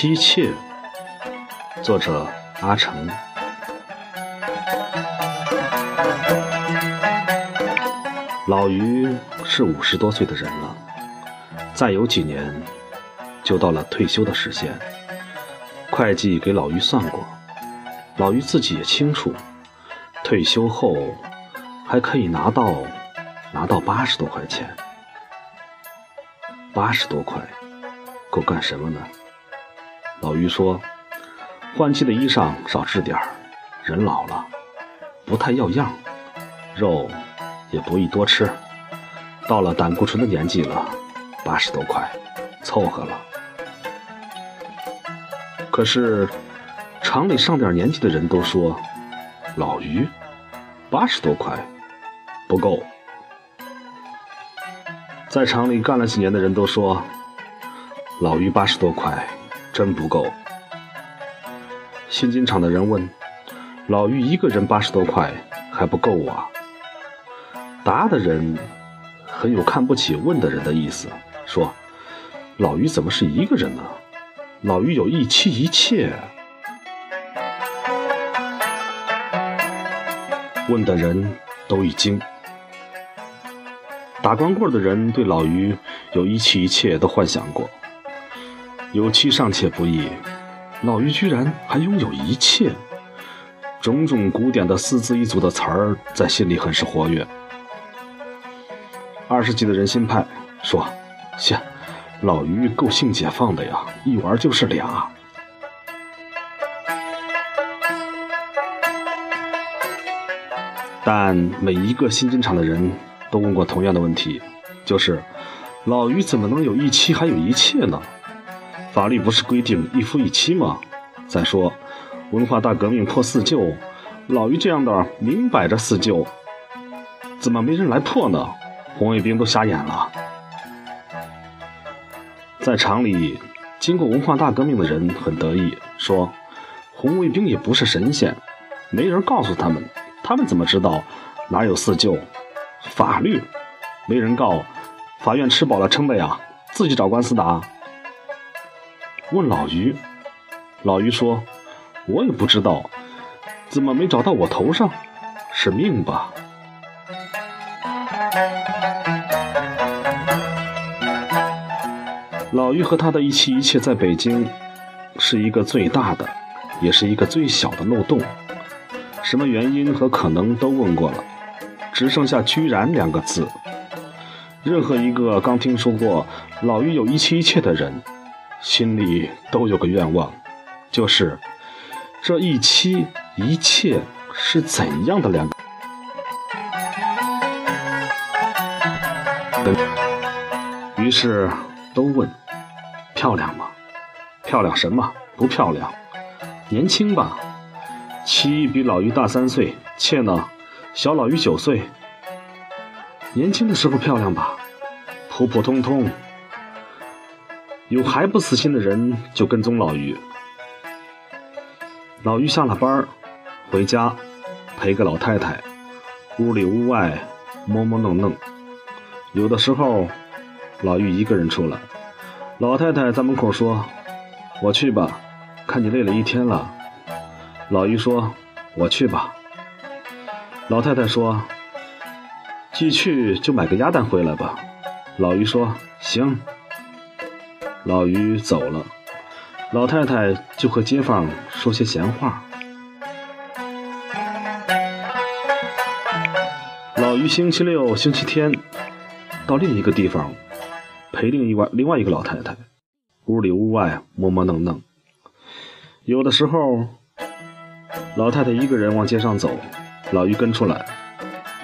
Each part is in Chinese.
妻妾，作者阿成。老于是五十多岁的人了，再有几年就到了退休的时限。会计给老于算过，老于自己也清楚，退休后还可以拿到拿到八十多块钱。八十多块，够干什么呢？老于说：“换季的衣裳少织点儿，人老了，不太要样，肉也不宜多吃。到了胆固醇的年纪了，八十多块，凑合了。可是厂里上点年纪的人都说，老于八十多块不够。在厂里干了几年的人都说，老于八十多块。”真不够。新金厂的人问：“老于一个人八十多块还不够啊？”答的人很有看不起问的人的意思，说：“老于怎么是一个人呢？老于有一妻一妾。”问的人都一惊。打光棍的人对老于有一妻一妾都幻想过。有妻尚且不易，老于居然还拥有一切，种种古典的四字一组的词儿在心里很是活跃。二十几的人心派说：“切，老于够性解放的呀，一玩就是俩。”但每一个新进厂的人都问过同样的问题，就是老于怎么能有一妻还有一妾呢？法律不是规定一夫一妻吗？再说，文化大革命破四旧，老于这样的明摆着四旧，怎么没人来破呢？红卫兵都瞎眼了。在厂里，经过文化大革命的人很得意，说红卫兵也不是神仙，没人告诉他们，他们怎么知道哪有四旧？法律没人告，法院吃饱了撑的呀，自己找官司打。问老于，老于说：“我也不知道，怎么没找到我头上？是命吧？”老于和他的一妻一妾在北京，是一个最大的，也是一个最小的漏洞。什么原因和可能都问过了，只剩下“居然”两个字。任何一个刚听说过老于有一妻一妾的人。心里都有个愿望，就是这一妻一妾是怎样的两个？于是都问：漂亮吗？漂亮什么？不漂亮。年轻吧？妻比老于大三岁，妾呢，小老于九岁。年轻的时候漂亮吧？普普通通。有还不死心的人，就跟踪老于。老于下了班回家陪个老太太，屋里屋外摸摸弄弄。有的时候，老于一个人出来，老太太在门口说：“我去吧，看你累了一天了。”老于说：“我去吧。”老太太说：“既去就买个鸭蛋回来吧。”老于说：“行。”老于走了，老太太就和街坊说些闲话。老于星期六、星期天到另一个地方陪另一外另外一个老太太，屋里屋外摸摸弄弄。有的时候，老太太一个人往街上走，老于跟出来。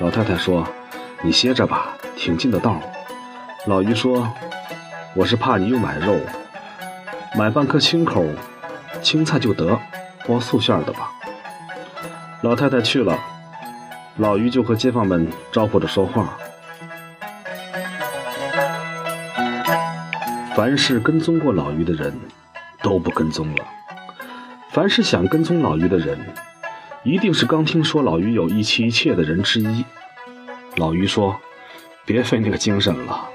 老太太说：“你歇着吧，挺近的道。”老于说。我是怕你又买肉，买半颗青口青菜就得，包素馅的吧。老太太去了，老于就和街坊们招呼着说话。凡是跟踪过老于的人，都不跟踪了；凡是想跟踪老于的人，一定是刚听说老于有一妻一妾的人之一。老于说：“别费那个精神了。”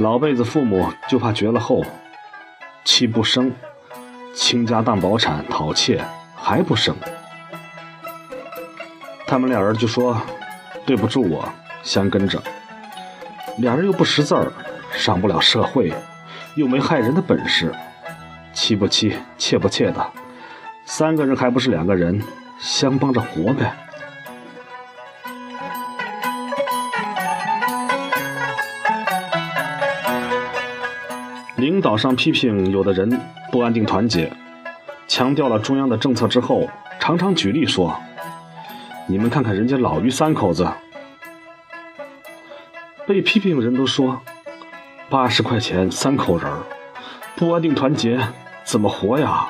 老辈子父母就怕绝了后，妻不生，倾家荡宝产讨妾还不生。他们俩人就说：“对不住我，相跟着。”俩人又不识字儿，上不了社会，又没害人的本事，妻不妻，妾不妾的，三个人还不是两个人，相帮着活呗。领导上批评有的人不安定团结，强调了中央的政策之后，常常举例说：“你们看看人家老于三口子。”被批评的人都说：“八十块钱三口人，不安定团结怎么活呀？”